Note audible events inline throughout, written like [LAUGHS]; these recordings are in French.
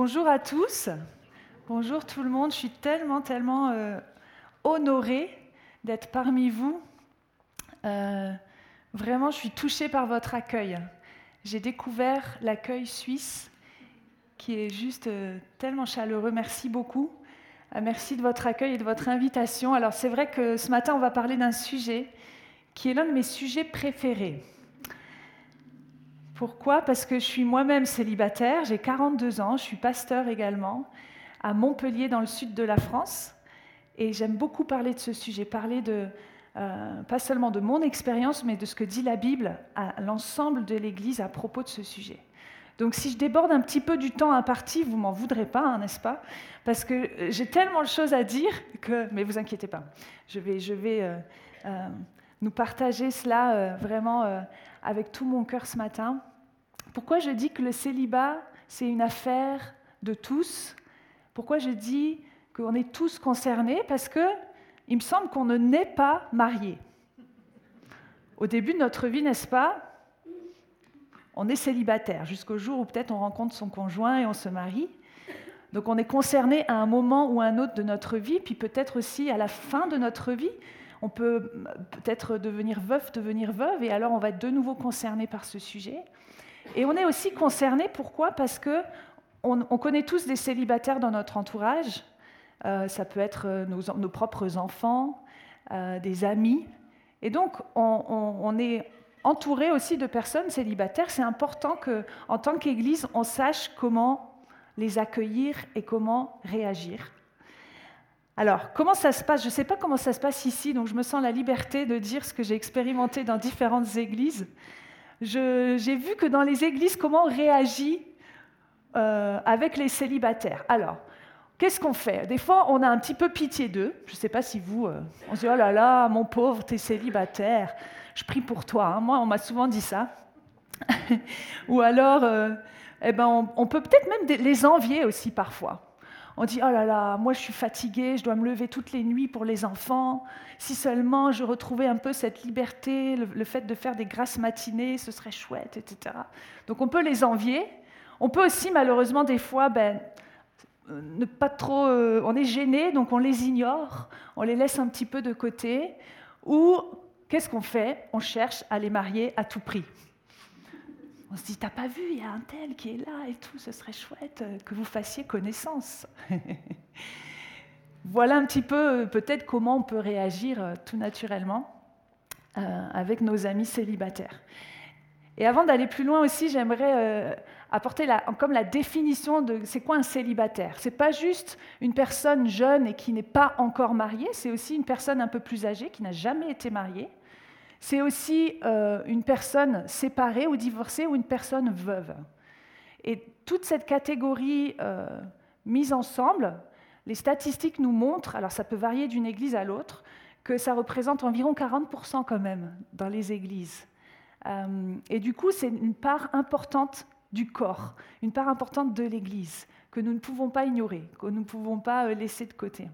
Bonjour à tous. Bonjour tout le monde. Je suis tellement, tellement euh, honorée d'être parmi vous. Euh, vraiment, je suis touchée par votre accueil. J'ai découvert l'accueil suisse qui est juste euh, tellement chaleureux. Merci beaucoup. merci de votre accueil et de votre invitation. Alors c'est vrai que ce matin, on va parler d'un sujet qui est l'un de mes sujets préférés. Pourquoi? Parce que je suis moi-même célibataire, j'ai 42 ans, je suis pasteur également à Montpellier dans le sud de la France. Et j'aime beaucoup parler de ce sujet, parler de, euh, pas seulement de mon expérience, mais de ce que dit la Bible à l'ensemble de l'Église à propos de ce sujet. Donc si je déborde un petit peu du temps imparti, vous m'en voudrez pas, hein, n'est-ce pas? Parce que euh, j'ai tellement de choses à dire que, mais vous inquiétez pas, je vais, je vais euh, nous partager cela vraiment avec tout mon cœur ce matin. Pourquoi je dis que le célibat, c'est une affaire de tous? Pourquoi je dis qu'on est tous concernés? Parce que il me semble qu'on ne naît pas marié. Au début de notre vie, n'est-ce pas? On est célibataire jusqu'au jour où peut-être on rencontre son conjoint et on se marie. Donc on est concerné à un moment ou à un autre de notre vie, puis peut-être aussi à la fin de notre vie. On peut peut-être devenir veuf, devenir veuve, et alors on va être de nouveau concerné par ce sujet. Et on est aussi concerné, pourquoi? Parce que on, connaît tous des célibataires dans notre entourage. Euh, ça peut être euh, nos, propres enfants, euh, des amis. Et donc, on, est entouré aussi de personnes célibataires. C'est important qu'en tant qu'Église, on sache comment les accueillir et comment réagir. Alors, comment ça se passe? Je ne sais pas comment ça se passe ici, donc je me sens la liberté de dire ce que j'ai expérimenté dans différentes églises j'ai vu que dans les églises, comment on réagit euh, avec les célibataires. Alors, qu'est-ce qu'on fait? Des fois, on a un petit peu pitié d'eux. Je ne sais pas si vous, euh, on se dit, oh là là, mon pauvre, tu es célibataire, je prie pour toi. Hein. Moi, on m'a souvent dit ça. [LAUGHS] Ou alors, euh, eh ben, on peut peut-être même les envier aussi parfois. On dit Oh là là, moi je suis fatiguée, je dois me lever toutes les nuits pour les enfants. Si seulement je retrouvais un peu cette liberté, le, fait de faire des grasses matinées, ce serait chouette, etc. Donc on peut les envier. On peut aussi, malheureusement, des fois, ben, ne pas trop. Euh, on est gêné, donc on les ignore, on les laisse un petit peu de côté. Ou qu'est-ce qu'on fait? On cherche à les marier à tout prix. On se dit, t'as pas vu, il y a un tel qui est là et tout, ce serait chouette euh, que vous fassiez connaissance. [LAUGHS] voilà un petit peu euh, peut-être comment on peut réagir euh, tout naturellement avec nos amis célibataires. Et avant d'aller plus loin aussi, j'aimerais apporter comme la définition de c'est quoi un célibataire. C'est pas juste une personne jeune et qui n'est pas encore mariée, c'est aussi une personne un peu plus âgée qui n'a jamais été mariée c'est aussi euh, une personne séparée ou divorcée ou une personne veuve. Et toute cette catégorie euh, mise ensemble, les statistiques nous montrent, alors ça peut varier d'une église à l'autre, que ça représente environ 40% quand même dans les églises. Euh, et du coup, c'est une part importante du corps, une part importante de l'église, que nous ne pouvons pas ignorer, que nous ne pouvons pas laisser de côté.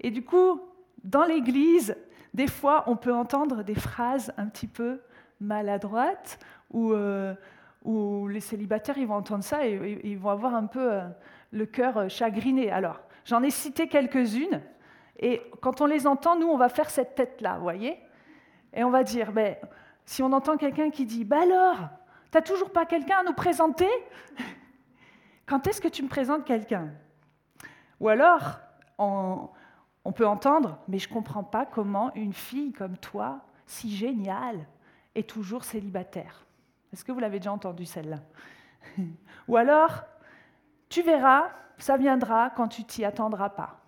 Et du coup, dans l'église, des fois, on peut entendre des phrases un petit peu maladroites où, euh, les célibataires ils vont entendre ça et, ils vont avoir un peu euh, le cœur euh, chagriné. Alors, j'en ai cité quelques-unes et quand on les entend, nous, on va faire cette tête-là, vous voyez? Et on va dire, ben, si on entend quelqu'un qui dit, bah alors, t'as toujours pas quelqu'un à nous présenter? [LAUGHS] Quand est-ce que tu me présentes quelqu'un? Ou alors, on, on peut entendre, mais je ne comprends pas comment une fille comme toi, si géniale, est toujours célibataire. Est-ce que vous l'avez déjà entendu celle-là? [LAUGHS] Ou alors, tu verras, ça viendra quand tu t'y attendras pas.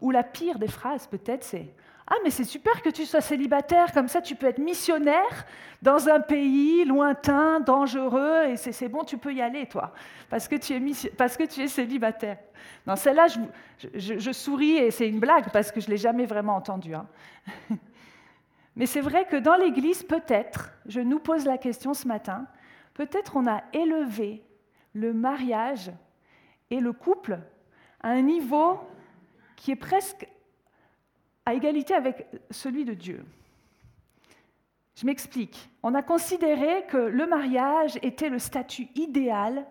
Ou la pire des phrases, peut-être, c'est ah, mais c'est super que tu sois célibataire, comme ça tu peux être missionnaire dans un pays lointain, dangereux, et c'est bon, tu peux y aller, toi, parce que tu es, parce que tu es célibataire. Dans celle-là, je, souris et c'est une blague, parce que je ne l'ai jamais vraiment entendue. Hein. [LAUGHS] Mais c'est vrai que dans l'Église, peut-être, je nous pose la question ce matin, peut-être on a élevé le mariage et le couple à un niveau qui est presque à égalité avec celui de Dieu. Je m'explique. On a considéré que le mariage était le statut idéal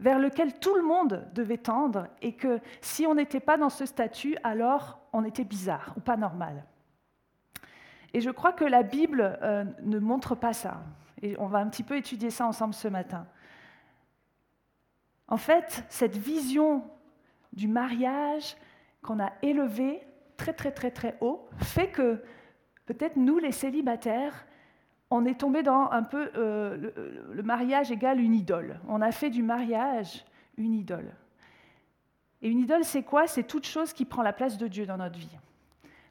vers lequel tout le monde devait tendre et que si on n'était pas dans ce statut, alors on était bizarre ou pas normal. Et je crois que la Bible euh, ne montre pas ça. Et on va un petit peu étudier ça ensemble ce matin. En fait, cette vision du mariage qu'on a élevé très très très très haut fait que peut-être nous, les célibataires, on est tombé dans un peu euh, le, mariage égale une idole. On a fait du mariage une idole. Et une idole, c'est quoi? C'est toute chose qui prend la place de Dieu dans notre vie.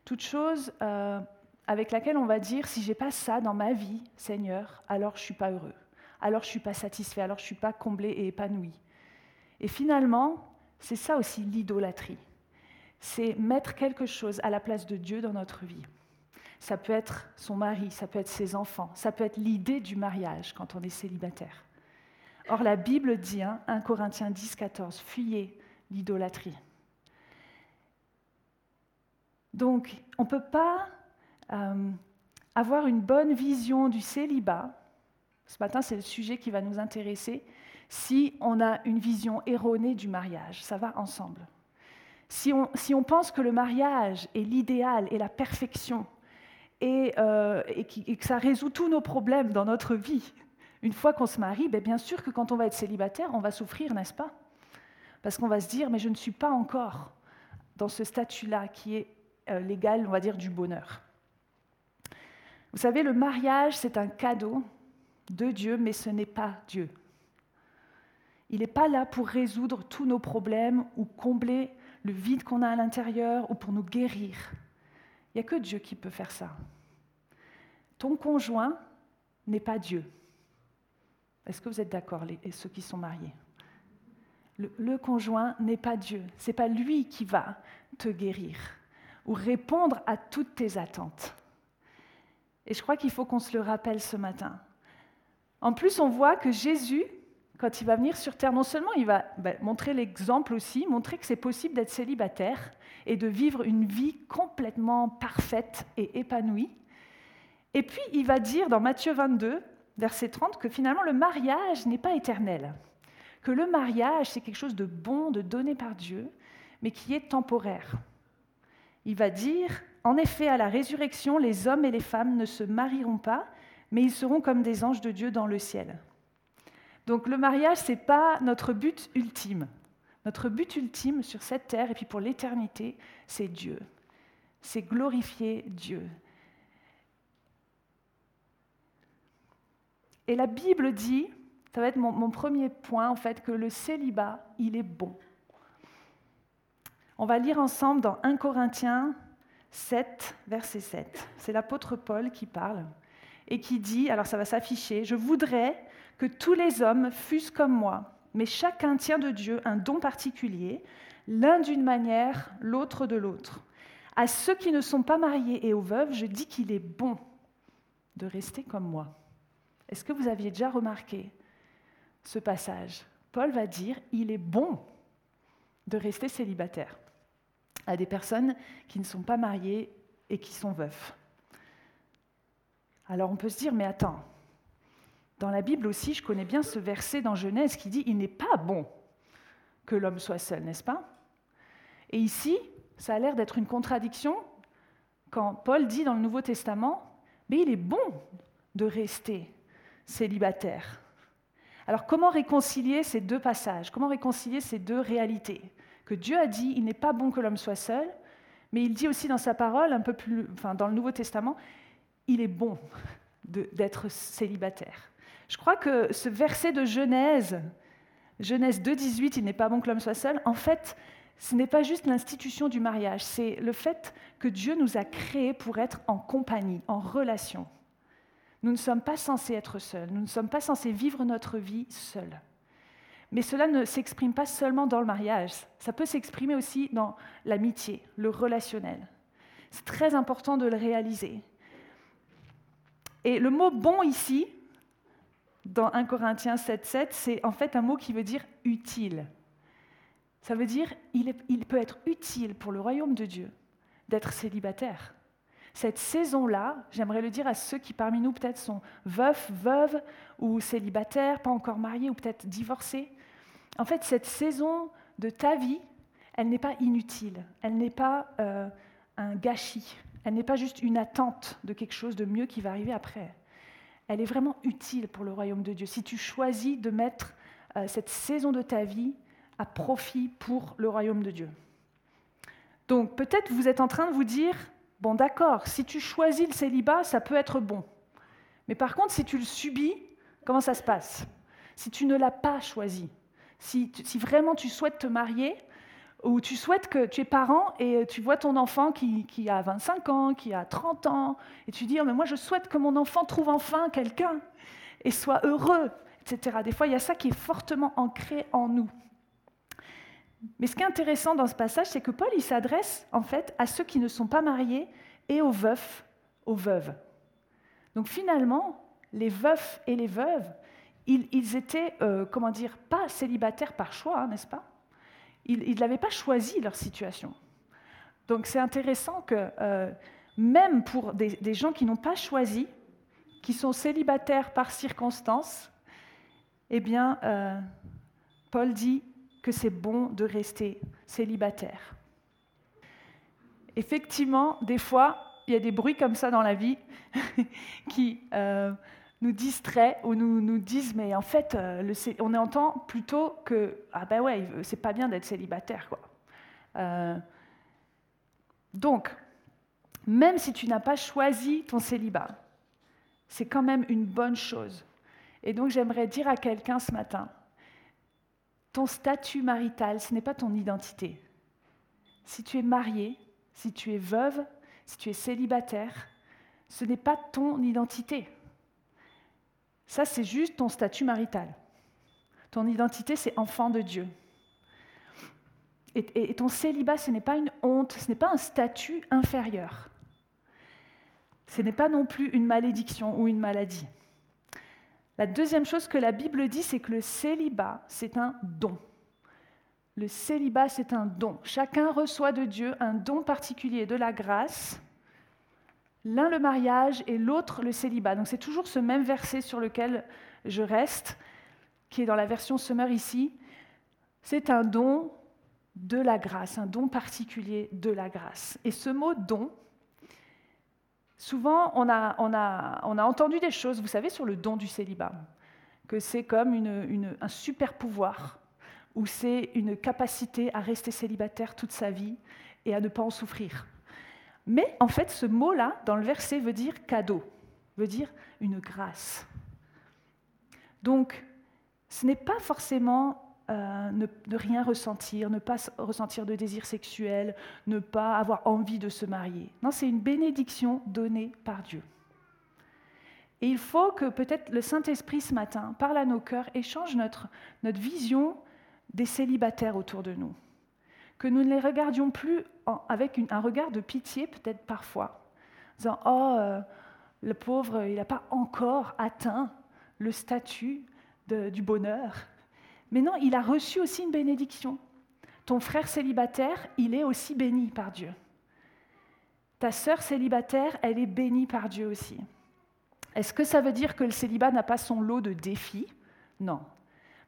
Toute chose euh, avec laquelle on va dire si j'ai pas ça dans ma vie, Seigneur, alors je suis pas heureux, alors je suis pas satisfait, alors je suis pas comblé et épanoui. Et finalement, c'est ça aussi l'idolâtrie. C'est mettre quelque chose à la place de Dieu dans notre vie. Ça peut être son mari, ça peut être ses enfants, ça peut être l'idée du mariage quand on est célibataire. Or, la Bible dit, 1 hein, Corinthiens 10, 14, fuyez l'idolâtrie. Donc, on ne peut pas euh, avoir une bonne vision du célibat. Ce matin, c'est le sujet qui va nous intéresser. Si on a une vision erronée du mariage, ça va ensemble. Si on, pense que le mariage est l'idéal et la perfection, et, euh, et, que ça résout tous nos problèmes dans notre vie, une fois qu'on se marie, ben bien sûr que quand on va être célibataire, on va souffrir, n'est-ce pas? Parce qu'on va se dire, mais je ne suis pas encore dans ce statut-là qui est euh, l'égal, on va dire, du bonheur. Vous savez, le mariage, c'est un cadeau de Dieu, mais ce n'est pas Dieu. Il n'est pas là pour résoudre tous nos problèmes ou combler le vide qu'on a à l'intérieur ou pour nous guérir. Il n'y a que Dieu qui peut faire ça. Ton conjoint n'est pas Dieu. Est-ce que vous êtes d'accord, ceux qui sont mariés? Le, conjoint n'est pas Dieu. Ce n'est pas lui qui va te guérir ou répondre à toutes tes attentes. Et je crois qu'il faut qu'on se le rappelle ce matin. En plus, on voit que Jésus, quand il va venir sur Terre, non seulement il va ben, montrer l'exemple aussi, montrer que c'est possible d'être célibataire et de vivre une vie complètement parfaite et épanouie. Et puis, il va dire dans Matthieu 22, verset 30, que finalement le mariage n'est pas éternel, que le mariage, c'est quelque chose de bon, de donné par Dieu, mais qui est temporaire. Il va dire, en effet, à la résurrection, les hommes et les femmes ne se marieront pas, mais ils seront comme des anges de Dieu dans le ciel. Donc le mariage, ce n'est pas notre but ultime. Notre but ultime sur cette terre et puis pour l'éternité, c'est Dieu. C'est glorifier Dieu. Et la Bible dit, ça va être mon, mon, premier point en fait, que le célibat, il est bon. On va lire ensemble dans 1 Corinthiens 7, verset 7. C'est l'apôtre Paul qui parle et qui dit, alors ça va s'afficher, je voudrais que tous les hommes fussent comme moi, mais chacun tient de Dieu un don particulier, l'un d'une manière, l'autre de l'autre. À ceux qui ne sont pas mariés et aux veuves, je dis qu'il est bon de rester comme moi. Est-ce que vous aviez déjà remarqué ce passage? Paul va dire, il est bon de rester célibataire à des personnes qui ne sont pas mariées et qui sont veufs. Alors on peut se dire, mais attends, dans la Bible aussi, je connais bien ce verset dans Genèse qui dit, il n'est pas bon que l'homme soit seul, n'est-ce pas? Et ici, ça a l'air d'être une contradiction quand Paul dit dans le Nouveau Testament, mais il est bon de rester célibataire. Alors comment réconcilier ces deux passages? Comment réconcilier ces deux réalités? Que Dieu a dit, il n'est pas bon que l'homme soit seul, mais il dit aussi dans sa parole, un peu plus, enfin, dans le Nouveau Testament, il est bon d'être célibataire. Je crois que ce verset de Genèse, Genèse 2.18, il n'est pas bon que l'homme soit seul, en fait, ce n'est pas juste l'institution du mariage, c'est le fait que Dieu nous a créés pour être en compagnie, en relation. Nous ne sommes pas censés être seuls, nous ne sommes pas censés vivre notre vie seuls. Mais cela ne s'exprime pas seulement dans le mariage, ça peut s'exprimer aussi dans l'amitié, le relationnel. C'est très important de le réaliser. Et le mot bon ici, dans 1 Corinthiens 7,7, c'est en fait un mot qui veut dire utile. Ça veut dire il, il peut être utile pour le royaume de Dieu d'être célibataire. Cette saison-là, j'aimerais le dire à ceux qui parmi nous peut-être sont veufs, veuves ou célibataires, pas encore mariés ou peut-être divorcés, en fait, cette saison de ta vie, elle n'est pas inutile, elle n'est pas euh, un gâchis, elle n'est pas juste une attente de quelque chose de mieux qui va arriver après. Elle est vraiment utile pour le royaume de Dieu. Si tu choisis de mettre euh, cette saison de ta vie à profit pour le royaume de Dieu. Donc peut-être vous êtes en train de vous dire, bon d'accord, si tu choisis le célibat, ça peut être bon. Mais par contre, si tu le subis, comment ça se passe? Si tu ne l'as pas choisi, si, si, vraiment tu souhaites te marier, ou tu souhaites que tu es parent et tu vois ton enfant qui, a 25 ans, qui a 30 ans, et tu dis, oh, mais moi je souhaite que mon enfant trouve enfin quelqu'un et soit heureux, etc. Des fois, il y a ça qui est fortement ancré en nous. Mais ce qui est intéressant dans ce passage, c'est que Paul, il s'adresse en fait à ceux qui ne sont pas mariés et aux veufs, aux veuves. Donc finalement, les veufs et les veuves, ils, ils étaient, euh, comment dire, pas célibataires par choix, hein, n'est-ce pas? Ils n'avaient pas choisi leur situation. Donc c'est intéressant que euh, même pour des, gens qui n'ont pas choisi, qui sont célibataires par circonstance, eh bien, euh, Paul dit que c'est bon de rester célibataire. Effectivement, des fois, il y a des bruits comme ça dans la vie [LAUGHS] qui euh, nous distraient ou nous, disent, mais en fait, euh, on entend plutôt que, ah ben ouais, c'est pas bien d'être célibataire, quoi. Euh, donc, même si tu n'as pas choisi ton célibat, c'est quand même une bonne chose. Et donc, j'aimerais dire à quelqu'un ce matin, ton statut marital, ce n'est pas ton identité. Si tu es marié, si tu es veuve, si tu es célibataire, ce n'est pas ton identité. Ça, c'est juste ton statut marital. Ton identité, c'est enfant de Dieu. Et, ton célibat, ce n'est pas une honte, ce n'est pas un statut inférieur. Ce n'est pas non plus une malédiction ou une maladie. La deuxième chose que la Bible dit, c'est que le célibat, c'est un don. Le célibat, c'est un don. Chacun reçoit de Dieu un don particulier de la grâce. L'un le mariage et l'autre le célibat. Donc c'est toujours ce même verset sur lequel je reste, qui est dans la version Summer ici. C'est un don de la grâce, un don particulier de la grâce. Et ce mot don, Souvent, on a, entendu des choses, vous savez, sur le don du célibat, que c'est comme un super pouvoir, ou c'est une capacité à rester célibataire toute sa vie et à ne pas en souffrir. Mais en fait, ce mot-là, dans le verset, veut dire cadeau, veut dire une grâce. Donc, ce n'est pas forcément euh, ne, rien ressentir, ne pas ressentir de désir sexuel, ne pas avoir envie de se marier. Non, c'est une bénédiction donnée par Dieu. Et il faut que peut-être le Saint-Esprit ce matin parle à nos cœurs et change notre, notre vision des célibataires autour de nous. Que nous ne les regardions plus avec un regard de pitié, peut-être parfois, en disant Oh, euh, le pauvre, il n'a pas encore atteint le statut du bonheur. Mais non, il a reçu aussi une bénédiction. Ton frère célibataire, il est aussi béni par Dieu. Ta sœur célibataire, elle est bénie par Dieu aussi. Est-ce que ça veut dire que le célibat n'a pas son lot de défis? Non.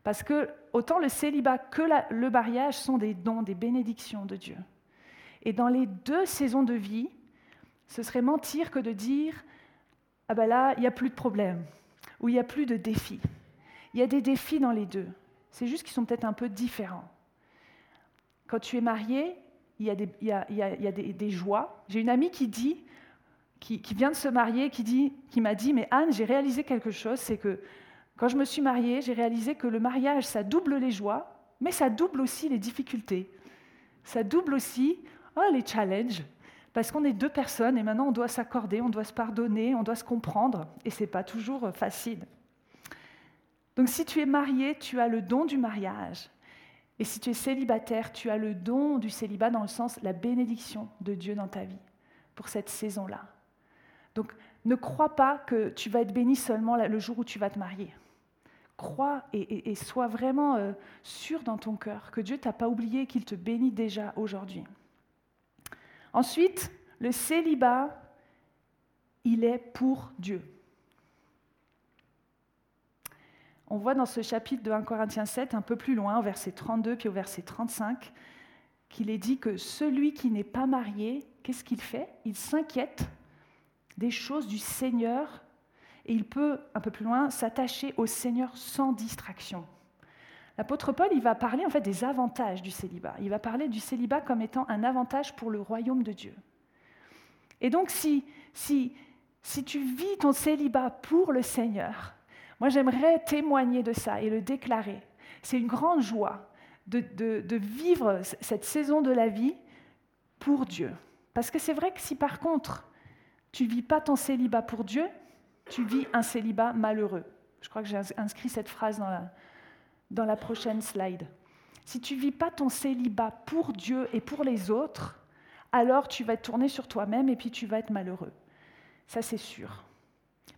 Parce que autant le célibat que le mariage sont des dons, des bénédictions de Dieu. Et dans les deux saisons de vie, ce serait mentir que de dire Ah ben là, il n'y a plus de problème, ou il n'y a plus de défis. Il y a des défis dans les deux. C'est juste qu'ils sont peut-être un peu différents. Quand tu es marié, il y a des, joies. J'ai une amie qui dit, qui, vient de se marier, qui, dit, qui m'a dit, mais Anne, j'ai réalisé quelque chose, c'est que quand je me suis mariée, j'ai réalisé que le mariage, ça double les joies, mais ça double aussi les difficultés. Ça double aussi oh, les challenges, parce qu'on est deux personnes et maintenant on doit s'accorder, on doit se pardonner, on doit se comprendre, et ce n'est pas toujours facile. Donc si tu es marié, tu as le don du mariage. Et si tu es célibataire, tu as le don du célibat dans le sens la bénédiction de Dieu dans ta vie pour cette saison-là. Donc ne crois pas que tu vas être béni seulement le jour où tu vas te marier. Crois et, sois vraiment euh, sûr dans ton cœur que Dieu t'a pas oublié, qu'il te bénit déjà aujourd'hui. Ensuite, le célibat, il est pour Dieu. On voit dans ce chapitre de 1 Corinthiens 7, un peu plus loin, au verset 32 puis au verset 35, qu'il est dit que celui qui n'est pas marié, qu'est-ce qu'il fait? Il s'inquiète des choses du Seigneur et il peut, un peu plus loin, s'attacher au Seigneur sans distraction. L'apôtre Paul, il va parler en fait des avantages du célibat. Il va parler du célibat comme étant un avantage pour le royaume de Dieu. Et donc, si, si, si tu vis ton célibat pour le Seigneur, moi j'aimerais témoigner de ça et le déclarer. C'est une grande joie de, de, vivre cette saison de la vie pour Dieu. Parce que c'est vrai que si par contre tu vis pas ton célibat pour Dieu, tu vis un célibat malheureux. Je crois que j'ai inscrit cette phrase dans la, dans la prochaine slide. Si tu vis pas ton célibat pour Dieu et pour les autres, alors tu vas te tourner sur toi-même et puis tu vas être malheureux. Ça, c'est sûr.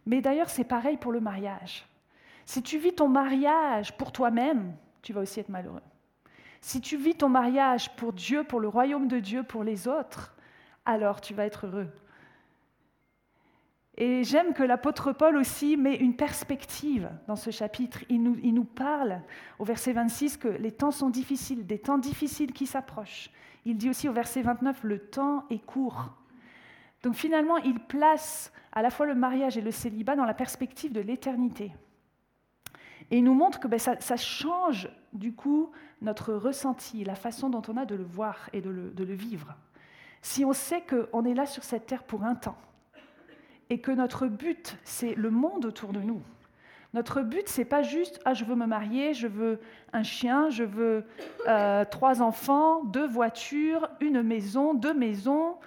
Mais d'ailleurs, c'est pareil pour le mariage. Si tu vis ton mariage pour toi-même, tu vas aussi être malheureux. Si tu vis ton mariage pour Dieu, pour le royaume de Dieu, pour les autres, alors tu vas être heureux. Et j'aime que l'apôtre Paul aussi met une perspective dans ce chapitre. Il nous, parle au verset 26 que les temps sont difficiles, des temps difficiles qui s'approchent. Il dit aussi au verset 29, le temps est court. Donc finalement, il place à la fois le mariage et le célibat dans la perspective de l'éternité. Et il nous montre que ben, ça, change du coup notre ressenti, la façon dont on a de le voir et de le vivre. Si on sait qu'on est là sur cette terre pour un temps, et que notre but, c'est le monde autour de nous. Notre but, c'est pas juste ah je veux me marier, je veux un chien, je veux euh, trois enfants, deux voitures, une maison, deux maisons,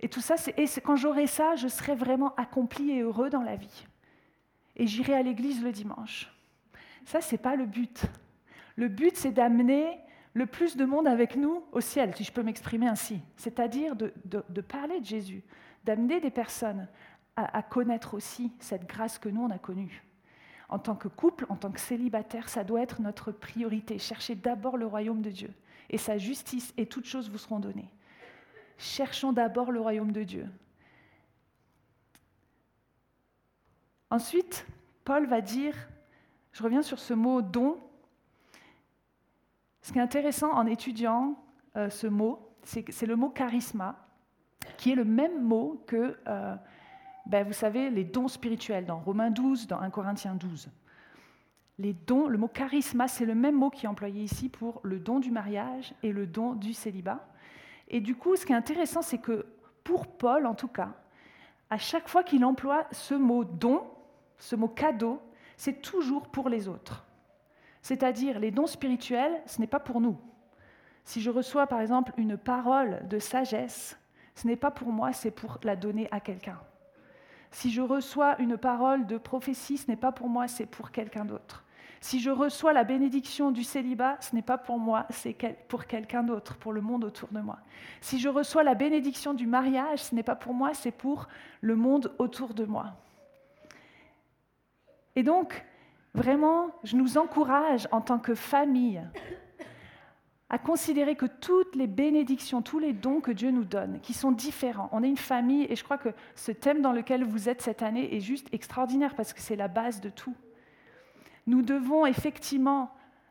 et tout ça. Et quand j'aurai ça, je serai vraiment accompli et heureux dans la vie. Et j'irai à l'église le dimanche. Ça, c'est pas le but. Le but, c'est d'amener le plus de monde avec nous au ciel, si je peux m'exprimer ainsi. C'est-à-dire de, de parler de Jésus, d'amener des personnes à, connaître aussi cette grâce que nous, on a connue. En tant que couple, en tant que célibataire, ça doit être notre priorité. Cherchez d'abord le royaume de Dieu et sa justice, et toutes choses vous seront données. Cherchons d'abord le royaume de Dieu. Ensuite, Paul va dire, je reviens sur ce mot don. Ce qui est intéressant en étudiant euh, ce mot, c'est le mot charisma, qui est le même mot que euh, ben, vous savez, les dons spirituels dans Romains 12, dans 1 Corinthiens 12. Les dons, le mot charisma, c'est le même mot qui est employé ici pour le don du mariage et le don du célibat. Et du coup, ce qui est intéressant, c'est que pour Paul, en tout cas, à chaque fois qu'il emploie ce mot don, ce mot cadeau, c'est toujours pour les autres. C'est-à-dire, les dons spirituels, ce n'est pas pour nous. Si je reçois, par exemple, une parole de sagesse, ce n'est pas pour moi, c'est pour la donner à quelqu'un. Si je reçois une parole de prophétie, ce n'est pas pour moi, c'est pour quelqu'un d'autre. Si je reçois la bénédiction du célibat, ce n'est pas pour moi, c'est pour quelqu'un d'autre, pour le monde autour de moi. Si je reçois la bénédiction du mariage, ce n'est pas pour moi, c'est pour le monde autour de moi. Et donc, vraiment, je nous encourage en tant que famille à considérer que toutes les bénédictions, tous les dons que Dieu nous donne, qui sont différents, on est une famille et je crois que ce thème dans lequel vous êtes cette année est juste extraordinaire parce que c'est la base de tout. Nous devons effectivement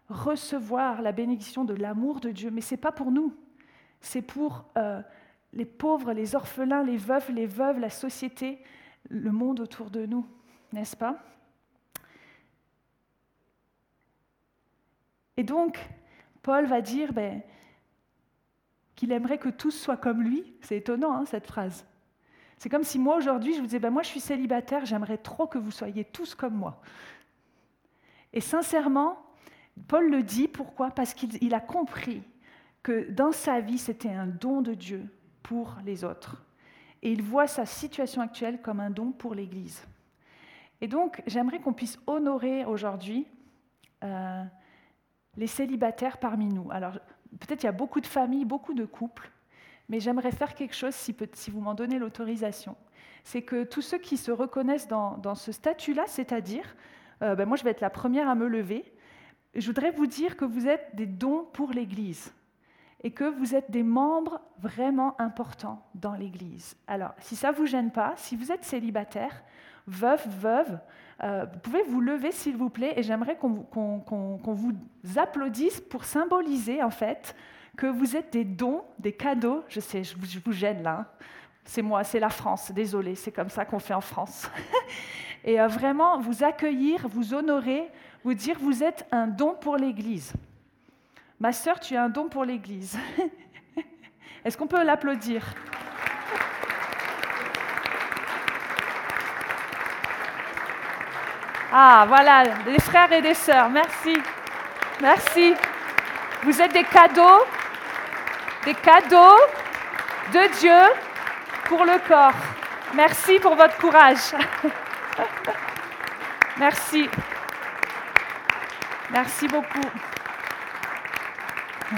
recevoir la bénédiction de l'amour de Dieu, mais ce n'est pas pour nous, c'est pour euh, les pauvres, les orphelins, les veuves, les veuves, la société, le monde autour de nous, n'est-ce pas? Et donc, Paul va dire ben, qu'il aimerait que tous soient comme lui. C'est étonnant, hein, cette phrase. C'est comme si moi, aujourd'hui, je vous disais, ben, moi, je suis célibataire, j'aimerais trop que vous soyez tous comme moi. Et sincèrement, Paul le dit, pourquoi? Parce qu'il a compris que dans sa vie, c'était un don de Dieu pour les autres. Et il voit sa situation actuelle comme un don pour l'Église. Et donc, j'aimerais qu'on puisse honorer aujourd'hui euh, les célibataires parmi nous. Alors, peut-être il y a beaucoup de familles, beaucoup de couples, mais j'aimerais faire quelque chose, si, vous m'en donnez l'autorisation. C'est que tous ceux qui se reconnaissent dans, ce statut-là, c'est-à-dire, euh, ben moi je vais être la première à me lever, je voudrais vous dire que vous êtes des dons pour l'Église et que vous êtes des membres vraiment importants dans l'Église. Alors, si ça ne vous gêne pas, si vous êtes célibataire, veufs, veuves, euh, vous pouvez vous lever s'il vous plaît et j'aimerais qu'on vous applaudisse pour symboliser en fait que vous êtes des dons, des cadeaux. Je sais, je vous, gêne là. Hein. C'est moi, c'est la France. Désolée, c'est comme ça qu'on fait en France. [LAUGHS] et euh, vraiment vous accueillir, vous honorer, vous dire vous êtes un don pour l'Église. Ma sœur, tu es un don pour l'Église. [LAUGHS] Est-ce qu'on peut l'applaudir? Ah, voilà, des frères et des sœurs, merci. Merci. Vous êtes des cadeaux, des cadeaux de Dieu pour le corps. Merci pour votre courage. [LAUGHS] Merci. Merci beaucoup. [LAUGHS]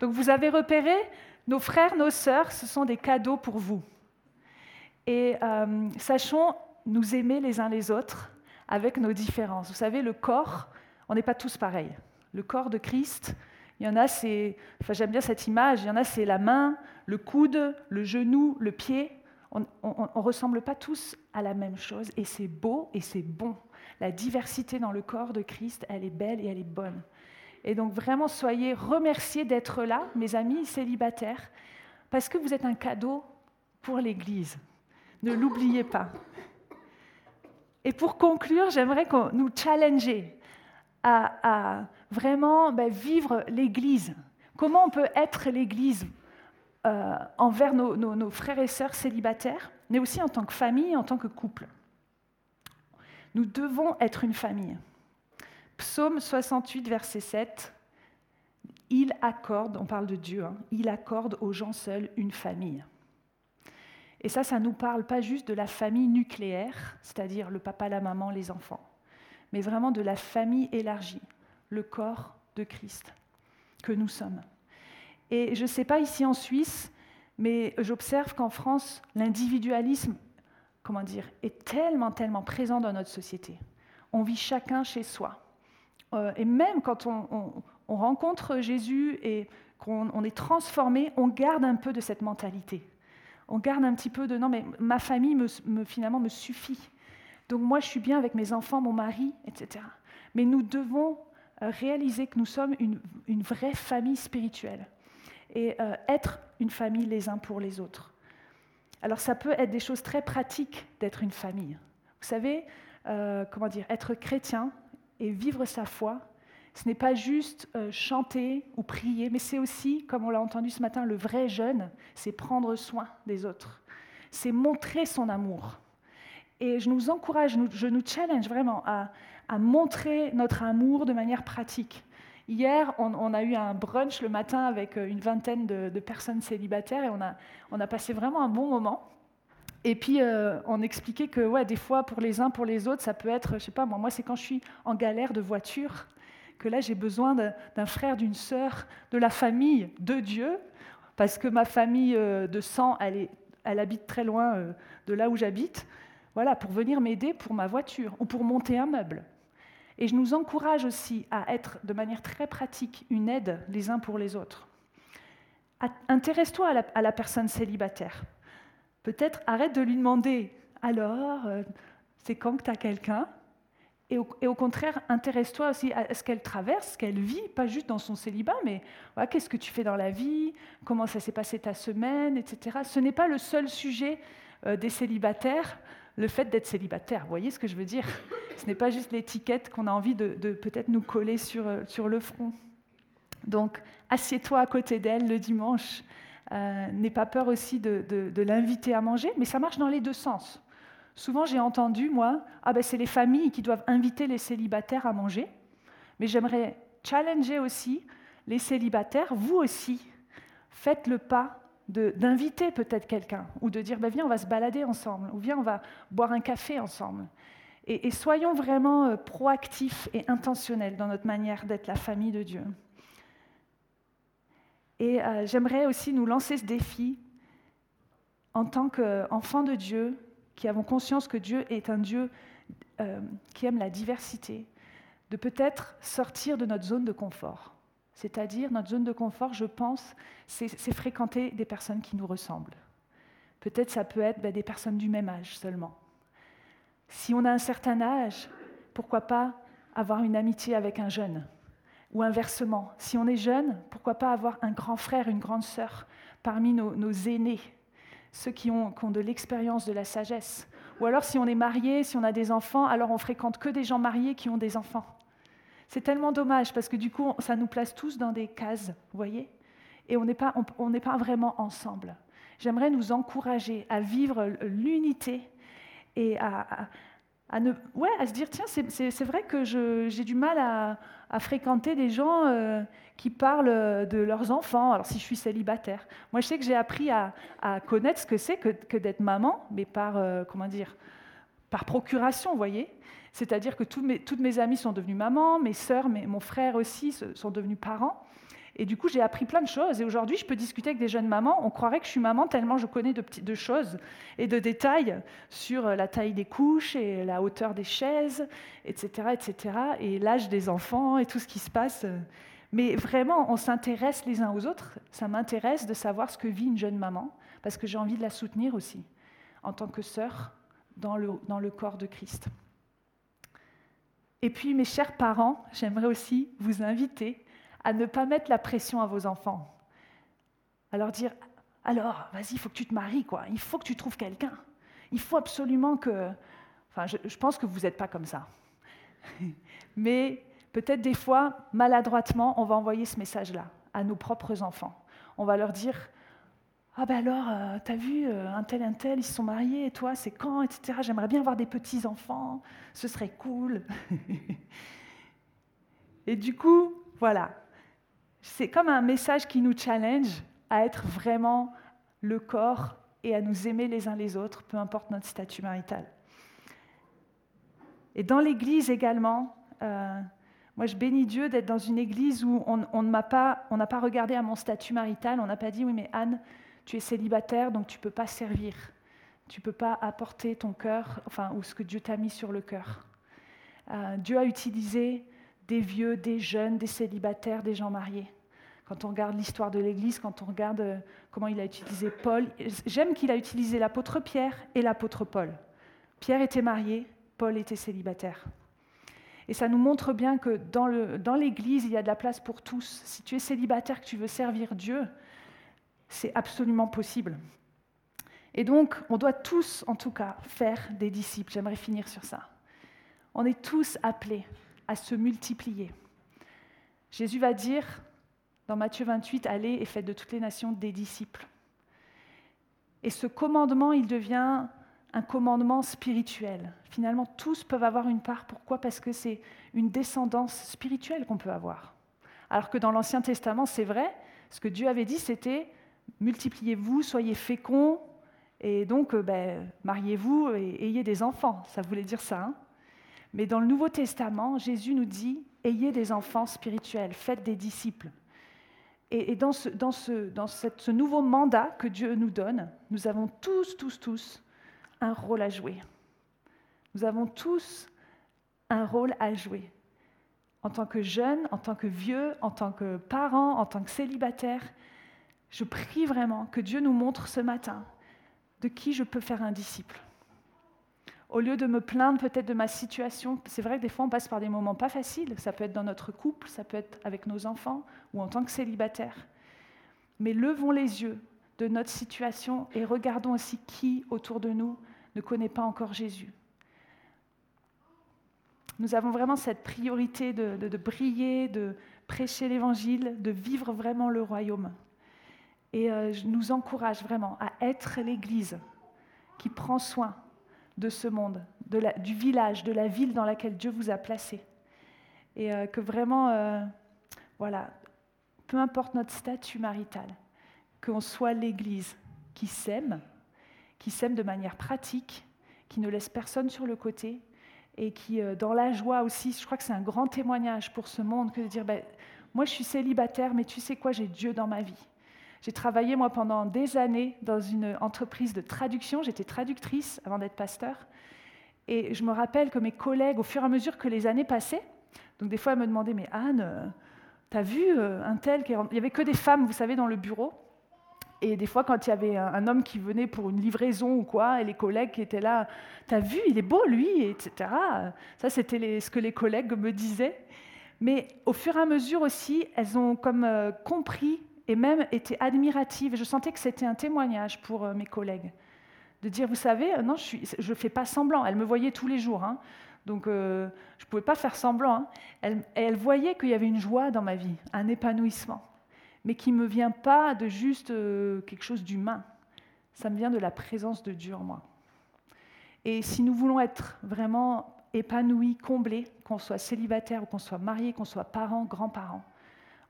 Donc vous avez repéré, nos frères, nos sœurs, ce sont des cadeaux pour vous. Et euh, sachons nous aimer les uns les autres avec nos différences. Vous savez, le corps, on n'est pas tous pareils. Le corps de Christ, il y en a, c'est, enfin, j'aime bien cette image, il y en a, c'est la main, le coude, le genou, le pied. On ne ressemble pas tous à la même chose et c'est beau et c'est bon. La diversité dans le corps de Christ, elle est belle et elle est bonne. Et donc vraiment, soyez remerciés d'être là, mes amis célibataires, parce que vous êtes un cadeau pour l'Église. Ne l'oubliez pas. Et pour conclure, j'aimerais qu'on nous challenger à, vraiment ben, vivre l'Église. Comment on peut être l'Église euh, envers nos, frères et sœurs célibataires, mais aussi en tant que famille, en tant que couple? Nous devons être une famille. Psaume 68, verset 7, il accorde, on parle de Dieu, hein, il accorde aux gens seuls une famille. Et ça, ça nous parle pas juste de la famille nucléaire, c'est-à-dire le papa, la maman, les enfants, mais vraiment de la famille élargie, le corps de Christ que nous sommes. Et je ne sais pas ici en Suisse, mais j'observe qu'en France, l'individualisme, comment dire, est tellement, tellement présent dans notre société. On vit chacun chez soi. Euh, et même quand on, rencontre Jésus et qu'on est transformé, on garde un peu de cette mentalité on garde un petit peu de non, mais ma famille me, finalement me suffit. Donc moi, je suis bien avec mes enfants, mon mari, etc. Mais nous devons euh, réaliser que nous sommes une, vraie famille spirituelle et euh, être une famille les uns pour les autres. Alors ça peut être des choses très pratiques d'être une famille. Vous savez, euh, comment dire, être chrétien et vivre sa foi, ce n'est pas juste euh, chanter ou prier, mais c'est aussi, comme on l'a entendu ce matin, le vrai jeûne, c'est prendre soin des autres. C'est montrer son amour. Et je nous encourage, je nous challenge vraiment à, montrer notre amour de manière pratique. Hier, on, a eu un brunch le matin avec euh, une vingtaine de, personnes célibataires et on a, passé vraiment un bon moment. Et puis, euh, on expliquait que des fois, pour les uns, pour les autres, ça peut être, je sais pas, moi, moi c'est quand je suis en galère de voiture que là j'ai besoin d'un frère, d'une sœur, de la famille de Dieu, parce que ma famille euh, de sang, elle, habite très loin euh, de là où j'habite, voilà, pour venir m'aider pour ma voiture ou pour monter un meuble. Et je nous encourage aussi à être de manière très pratique une aide les uns pour les autres. Intéresse-toi à, la, personne célibataire. Peut-être arrête de lui demander alors, euh, c'est quand que tu as quelqu'un? Et au, contraire, intéresse-toi aussi à ce qu'elle traverse, ce qu'elle vit, pas juste dans son célibat, mais qu'est-ce que tu fais dans la vie, comment ça s'est passé ta semaine, etc. Ce n'est pas le seul sujet euh, des célibataires, le fait d'être célibataire. Vous voyez ce que je veux dire Ce n'est pas juste l'étiquette qu'on a envie de, peut-être nous coller sur, euh, sur le front. Donc, assieds-toi à côté d'elle le dimanche. Euh, N'aie pas peur aussi de l'inviter à manger, mais ça marche dans les deux sens. Souvent, j'ai entendu, moi, ah ben c'est les familles qui doivent inviter les célibataires à manger. Mais j'aimerais challenger aussi les célibataires, vous aussi, faites le pas d'inviter peut-être quelqu'un, ou de dire, ben viens, on va se balader ensemble, ou viens, on va boire un café ensemble. Et, soyons vraiment euh, proactifs et intentionnels dans notre manière d'être la famille de Dieu. Et euh, j'aimerais aussi nous lancer ce défi en tant qu'enfants de Dieu, qui avons conscience que Dieu est un Dieu euh, qui aime la diversité, de peut-être sortir de notre zone de confort. C'est-à-dire, notre zone de confort, je pense, c'est fréquenter des personnes qui nous ressemblent. Peut-être ça peut être ben, des personnes du même âge seulement. Si on a un certain âge, pourquoi pas avoir une amitié avec un jeune? Ou inversement, si on est jeune, pourquoi pas avoir un grand frère, une grande sœur parmi nos, aînés, ceux qui ont, de l'expérience, de la sagesse Ou alors si on est marié, si on a des enfants, alors on fréquente que des gens mariés qui ont des enfants. C'est tellement dommage parce que du coup, ça nous place tous dans des cases, vous voyez? Et on n'est pas, on, pas vraiment ensemble. J'aimerais nous encourager à vivre l'unité et à, à se dire, tiens, c'est vrai que j'ai du mal à, fréquenter des gens euh, qui parlent de leurs enfants, alors si je suis célibataire. Moi, je sais que j'ai appris à, connaître ce que c'est que, d'être maman, mais par, euh, comment dire, par procuration, vous voyez c'est-à-dire que toutes mes amies sont devenues mamans, mes sœurs, mon frère aussi sont devenus parents. Et du coup, j'ai appris plein de choses. Et aujourd'hui, je peux discuter avec des jeunes mamans. On croirait que je suis maman tellement je connais de, choses et de détails sur la taille des couches et la hauteur des chaises, etc., etc., et l'âge des enfants et tout ce qui se passe. Mais vraiment, on s'intéresse les uns aux autres. Ça m'intéresse de savoir ce que vit une jeune maman, parce que j'ai envie de la soutenir aussi, en tant que sœur dans le corps de Christ. Et puis, mes chers parents, j'aimerais aussi vous inviter à ne pas mettre la pression à vos enfants. À leur dire alors, vas-y, il faut que tu te maries, quoi. Il faut que tu trouves quelqu'un. Il faut absolument que. Enfin, je, pense que vous n'êtes pas comme ça. [LAUGHS] Mais peut-être des fois, maladroitement, on va envoyer ce message-là à nos propres enfants. On va leur dire ah ben alors, euh, t'as vu, euh, un tel, un tel, ils se sont mariés, et toi, c'est quand, etc. J'aimerais bien avoir des petits-enfants, ce serait cool. [LAUGHS] et du coup, voilà, c'est comme un message qui nous challenge à être vraiment le corps et à nous aimer les uns les autres, peu importe notre statut marital. Et dans l'Église également, euh, moi je bénis Dieu d'être dans une Église où on, on n'a pas, pas regardé à mon statut marital, on n'a pas dit oui mais Anne, tu es célibataire, donc tu ne peux pas servir. Tu ne peux pas apporter ton cœur, enfin, ou ce que Dieu t'a mis sur le cœur. Euh, Dieu a utilisé des vieux, des jeunes, des célibataires, des gens mariés. Quand on regarde l'histoire de l'Église, quand on regarde euh, comment il a utilisé Paul, j'aime qu'il a utilisé l'apôtre Pierre et l'apôtre Paul. Pierre était marié, Paul était célibataire. Et ça nous montre bien que dans l'Église, il y a de la place pour tous. Si tu es célibataire, que tu veux servir Dieu, c'est absolument possible. Et donc, on doit tous, en tout cas, faire des disciples. J'aimerais finir sur ça. On est tous appelés à se multiplier. Jésus va dire dans Matthieu 28, Allez et faites de toutes les nations des disciples. Et ce commandement, il devient un commandement spirituel. Finalement, tous peuvent avoir une part. Pourquoi? Parce que c'est une descendance spirituelle qu'on peut avoir. Alors que dans l'Ancien Testament, c'est vrai, ce que Dieu avait dit, c'était multipliez-vous, soyez féconds, et donc euh, ben, mariez-vous et ayez des enfants. Ça voulait dire ça. Hein. Mais dans le Nouveau Testament, Jésus nous dit, ayez des enfants spirituels, faites des disciples. Et, dans, ce, ce, nouveau mandat que Dieu nous donne, nous avons tous, tous, tous un rôle à jouer. Nous avons tous un rôle à jouer. En tant que jeunes, en tant que vieux, en tant que parents, en tant que célibataires, je prie vraiment que Dieu nous montre ce matin de qui je peux faire un disciple. Au lieu de me plaindre peut-être de ma situation, c'est vrai que des fois on passe par des moments pas faciles, ça peut être dans notre couple, ça peut être avec nos enfants ou en tant que célibataire. Mais levons les yeux de notre situation et regardons aussi qui autour de nous ne connaît pas encore Jésus. Nous avons vraiment cette priorité de, briller, de prêcher l'Évangile, de vivre vraiment le royaume. Et euh, je nous encourage vraiment à être l'Église qui prend soin de ce monde, du village, de la ville dans laquelle Dieu vous a placé. Et euh, que vraiment, euh, voilà, peu importe notre statut marital, qu'on soit l'Église qui s'aime, qui s'aime de manière pratique, qui ne laisse personne sur le côté, et qui, dans la joie aussi, je crois que c'est un grand témoignage pour ce monde que de dire, ben, moi je suis célibataire, mais tu sais quoi, j'ai Dieu dans ma vie. J'ai travaillé, moi, pendant des années dans une entreprise de traduction. J'étais traductrice avant d'être pasteur. Et je me rappelle que mes collègues, au fur et à mesure que les années passaient, donc des fois, elles me demandaient, mais Anne, t'as vu euh, un tel qui Il n'y avait que des femmes, vous savez, dans le bureau. Et des fois, quand il y avait un, homme qui venait pour une livraison ou quoi, et les collègues qui étaient là, t'as vu, il est beau lui, etc. Ça, c'était ce que les collègues me disaient. Mais au fur et à mesure aussi, elles ont comme euh, compris et même été admiratives. Je sentais que c'était un témoignage pour euh, mes collègues. De dire, vous savez, non, je ne fais pas semblant. Elles me voyaient tous les jours. Hein. Donc, euh, je ne pouvais pas faire semblant. Hein. Elles voyaient qu'il y avait une joie dans ma vie, un épanouissement mais qui ne me vient pas de juste euh, quelque chose d'humain. Ça me vient de la présence de Dieu en moi. Et si nous voulons être vraiment épanouis, comblés, qu'on soit célibataire ou qu'on soit marié, qu'on soit parents, grands-parents,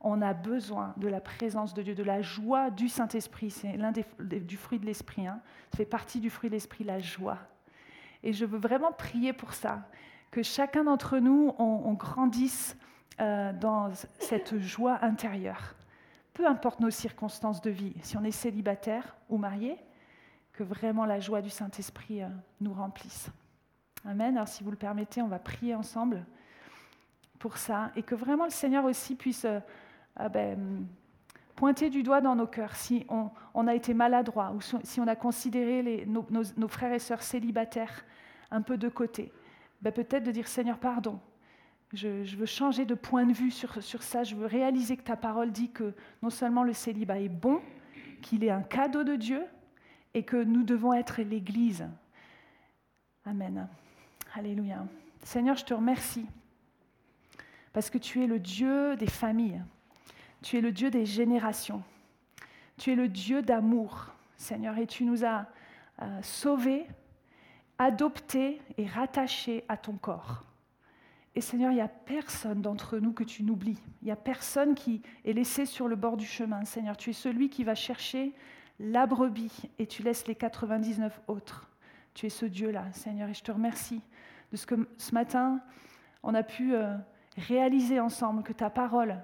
on a besoin de la présence de Dieu, de la joie du Saint-Esprit. C'est l'un des, du fruit de l'Esprit. Hein. Ça fait partie du fruit de l'Esprit, la joie. Et je veux vraiment prier pour ça, que chacun d'entre nous, on, grandisse euh, dans cette joie intérieure peu importe nos circonstances de vie, si on est célibataire ou marié, que vraiment la joie du Saint-Esprit euh, nous remplisse. Amen. Alors si vous le permettez, on va prier ensemble pour ça et que vraiment le Seigneur aussi puisse euh, ah ben, pointer du doigt dans nos cœurs si on, a été maladroit ou si on a considéré nos, frères et sœurs célibataires un peu de côté. Ben, peut-être de dire Seigneur, pardon, je, veux changer de point de vue sur, sur, ça. Je veux réaliser que ta parole dit que non seulement le célibat est bon, qu'il est un cadeau de Dieu et que nous devons être l'Église. Amen. Alléluia. Seigneur, je te remercie parce que tu es le Dieu des familles. Tu es le Dieu des générations. Tu es le Dieu d'amour, Seigneur, et tu nous as euh, sauvés, adoptés et rattachés à ton corps. Et Seigneur, il n'y a personne d'entre nous que tu n'oublies. Il n'y a personne qui est laissé sur le bord du chemin. Seigneur, tu es celui qui va chercher la brebis et tu laisses les 99 autres. Tu es ce Dieu-là, Seigneur, et je te remercie de ce que ce matin, on a pu euh, réaliser ensemble que ta parole,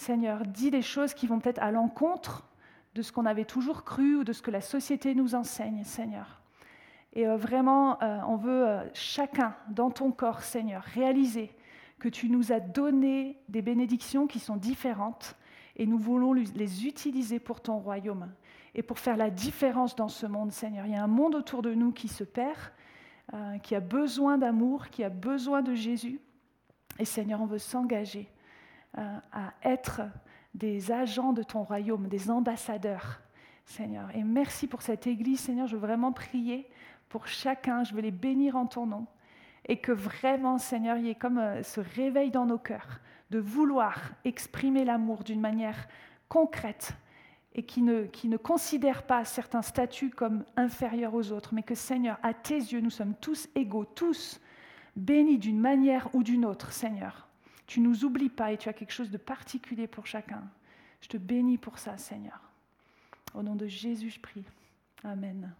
Seigneur, dit des choses qui vont peut-être à l'encontre de ce qu'on avait toujours cru ou de ce que la société nous enseigne, Seigneur. Et euh, vraiment, euh, on veut euh, chacun dans ton corps, Seigneur, réaliser que tu nous as donné des bénédictions qui sont différentes et nous voulons les utiliser pour ton royaume et pour faire la différence dans ce monde, Seigneur. Il y a un monde autour de nous qui se perd, qui a besoin d'amour, qui a besoin de Jésus. Et Seigneur, on veut s'engager à être des agents de ton royaume, des ambassadeurs, Seigneur. Et merci pour cette Église, Seigneur. Je veux vraiment prier pour chacun. Je veux les bénir en ton nom. Et que vraiment, Seigneur, il y ait comme euh, ce réveil dans nos cœurs de vouloir exprimer l'amour d'une manière concrète et qui ne, qui ne considère pas certains statuts comme inférieurs aux autres, mais que Seigneur, à tes yeux, nous sommes tous égaux, tous bénis d'une manière ou d'une autre, Seigneur. Tu nous oublies pas et tu as quelque chose de particulier pour chacun. Je te bénis pour ça, Seigneur. Au nom de Jésus, je prie. Amen.